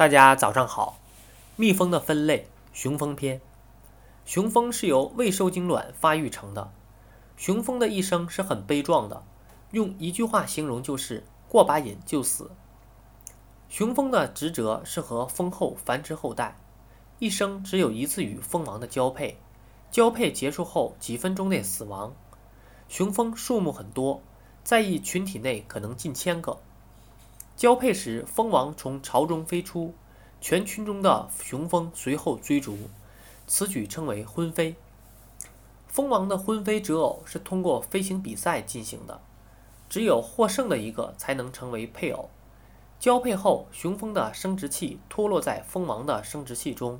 大家早上好。蜜蜂的分类，雄蜂篇。雄蜂是由未受精卵发育成的。雄蜂的一生是很悲壮的，用一句话形容就是过把瘾就死。雄蜂的职责是和蜂后繁殖后代，一生只有一次与蜂王的交配，交配结束后几分钟内死亡。雄蜂数目很多，在一群体内可能近千个。交配时，蜂王从巢中飞出，全群中的雄蜂随后追逐，此举称为婚飞。蜂王的婚飞择偶是通过飞行比赛进行的，只有获胜的一个才能成为配偶。交配后，雄蜂的生殖器脱落在蜂王的生殖器中，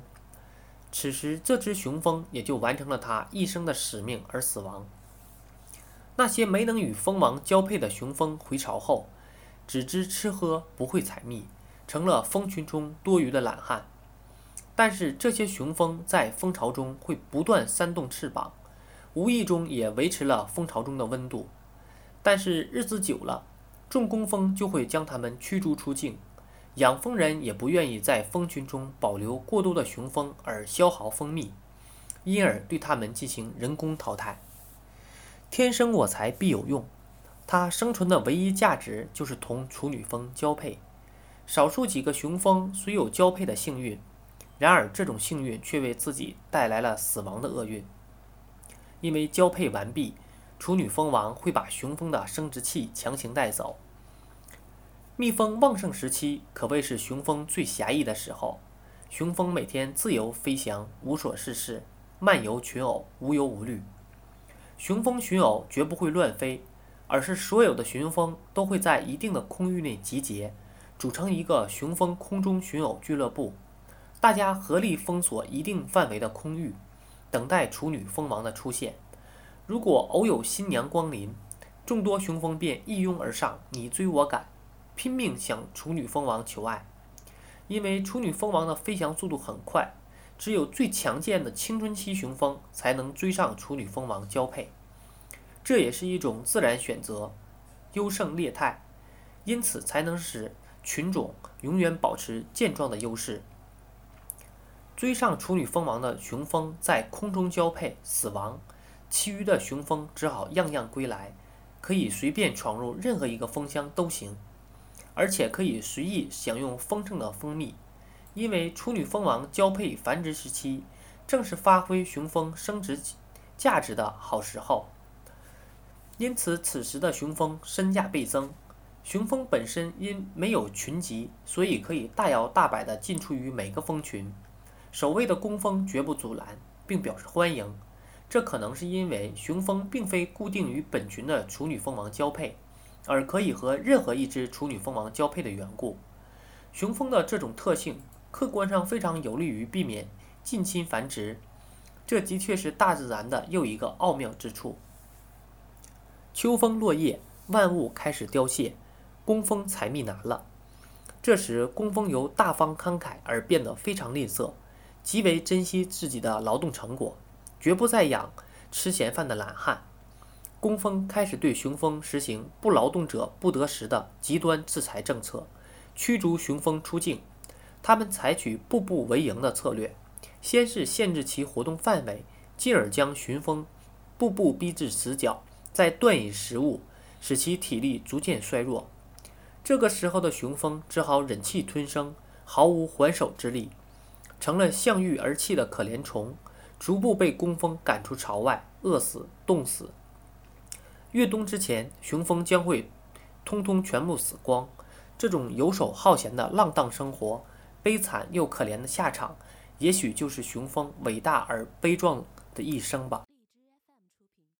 此时这只雄蜂也就完成了它一生的使命而死亡。那些没能与蜂王交配的雄蜂回巢后，只知吃喝，不会采蜜，成了蜂群中多余的懒汉。但是这些雄蜂在蜂巢中会不断扇动翅膀，无意中也维持了蜂巢中的温度。但是日子久了，众工蜂就会将它们驱逐出境，养蜂人也不愿意在蜂群中保留过多的雄蜂而消耗蜂蜜，因而对它们进行人工淘汰。天生我材必有用。它生存的唯一价值就是同处女蜂交配。少数几个雄蜂虽有交配的幸运，然而这种幸运却为自己带来了死亡的厄运。因为交配完毕，处女蜂王会把雄蜂的生殖器强行带走。蜜蜂旺盛时期可谓是雄蜂最侠义的时候。雄蜂每天自由飞翔，无所事事，漫游群偶，无忧无虑。雄蜂群偶绝不会乱飞。而是所有的雄蜂都会在一定的空域内集结，组成一个雄蜂空中寻偶俱乐部，大家合力封锁一定范围的空域，等待处女蜂王的出现。如果偶有新娘光临，众多雄蜂便一拥而上，你追我赶，拼命向处女蜂王求爱。因为处女蜂王的飞翔速度很快，只有最强健的青春期雄蜂才能追上处女蜂王交配。这也是一种自然选择，优胜劣汰，因此才能使群种永远保持健壮的优势。追上处女蜂王的雄蜂在空中交配死亡，其余的雄蜂只好样样归来，可以随便闯入任何一个蜂箱都行，而且可以随意享用丰盛的蜂蜜，因为处女蜂王交配繁殖时期正是发挥雄蜂生殖价值的好时候。因此，此时的雄蜂身价倍增。雄蜂本身因没有群集，所以可以大摇大摆地进出于每个蜂群，守卫的工蜂绝不阻拦，并表示欢迎。这可能是因为雄蜂并非固定于本群的处女蜂王交配，而可以和任何一只处女蜂王交配的缘故。雄蜂的这种特性，客观上非常有利于避免近亲繁殖。这的确是大自然的又一个奥妙之处。秋风落叶，万物开始凋谢，工蜂采蜜难了。这时，工蜂由大方慷慨而变得非常吝啬，极为珍惜自己的劳动成果，绝不再养吃闲饭的懒汉。工蜂开始对雄蜂实行“不劳动者不得食”的极端制裁政策，驱逐雄蜂出境。他们采取步步为营的策略，先是限制其活动范围，进而将雄蜂步步逼至死角。再断饮食物，使其体力逐渐衰弱。这个时候的雄蜂只好忍气吞声，毫无还手之力，成了向欲而泣的可怜虫，逐步被工蜂赶出巢外，饿死、冻死。越冬之前，雄蜂将会通通全部死光。这种游手好闲的浪荡生活，悲惨又可怜的下场，也许就是雄蜂伟大而悲壮的一生吧。